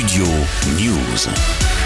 Studio News.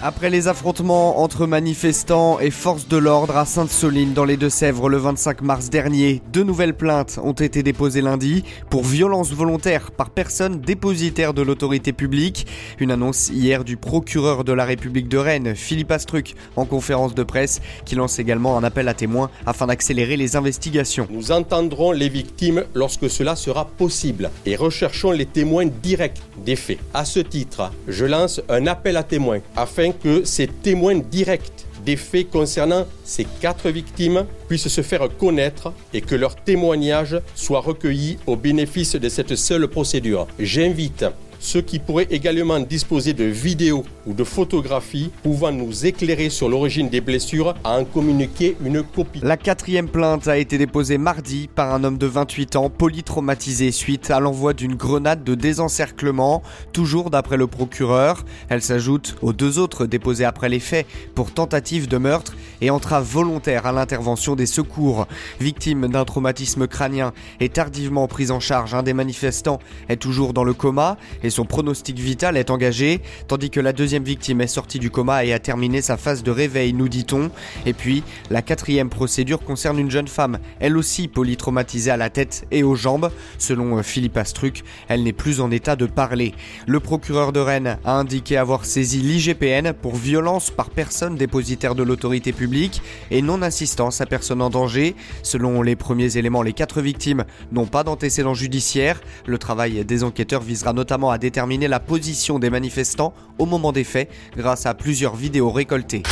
Après les affrontements entre manifestants et forces de l'ordre à Sainte-Soline dans les Deux-Sèvres le 25 mars dernier, deux nouvelles plaintes ont été déposées lundi pour violence volontaire par personne dépositaire de l'autorité publique. Une annonce hier du procureur de la République de Rennes, Philippe Astruc, en conférence de presse, qui lance également un appel à témoins afin d'accélérer les investigations. Nous entendrons les victimes lorsque cela sera possible et recherchons les témoins directs des faits. À ce titre, je lance un appel à témoins afin que ces témoins directs des faits concernant ces quatre victimes puissent se faire connaître et que leurs témoignages soient recueillis au bénéfice de cette seule procédure. J'invite ceux qui pourraient également disposer de vidéos ou de photographies pouvant nous éclairer sur l'origine des blessures à en communiquer une copie. La quatrième plainte a été déposée mardi par un homme de 28 ans polytraumatisé suite à l'envoi d'une grenade de désencerclement, toujours d'après le procureur. Elle s'ajoute aux deux autres déposées après les faits pour tentative de meurtre et entrave volontaire à l'intervention des secours. Victime d'un traumatisme crânien et tardivement prise en charge, un des manifestants est toujours dans le coma son pronostic vital est engagé, tandis que la deuxième victime est sortie du coma et a terminé sa phase de réveil, nous dit-on. Et puis, la quatrième procédure concerne une jeune femme, elle aussi polytraumatisée à la tête et aux jambes. Selon Philippe Astruc, elle n'est plus en état de parler. Le procureur de Rennes a indiqué avoir saisi l'IGPN pour violence par personne dépositaire de l'autorité publique et non-assistance à personne en danger. Selon les premiers éléments, les quatre victimes n'ont pas d'antécédents judiciaires. Le travail des enquêteurs visera notamment déterminer la position des manifestants au moment des faits grâce à plusieurs vidéos récoltées.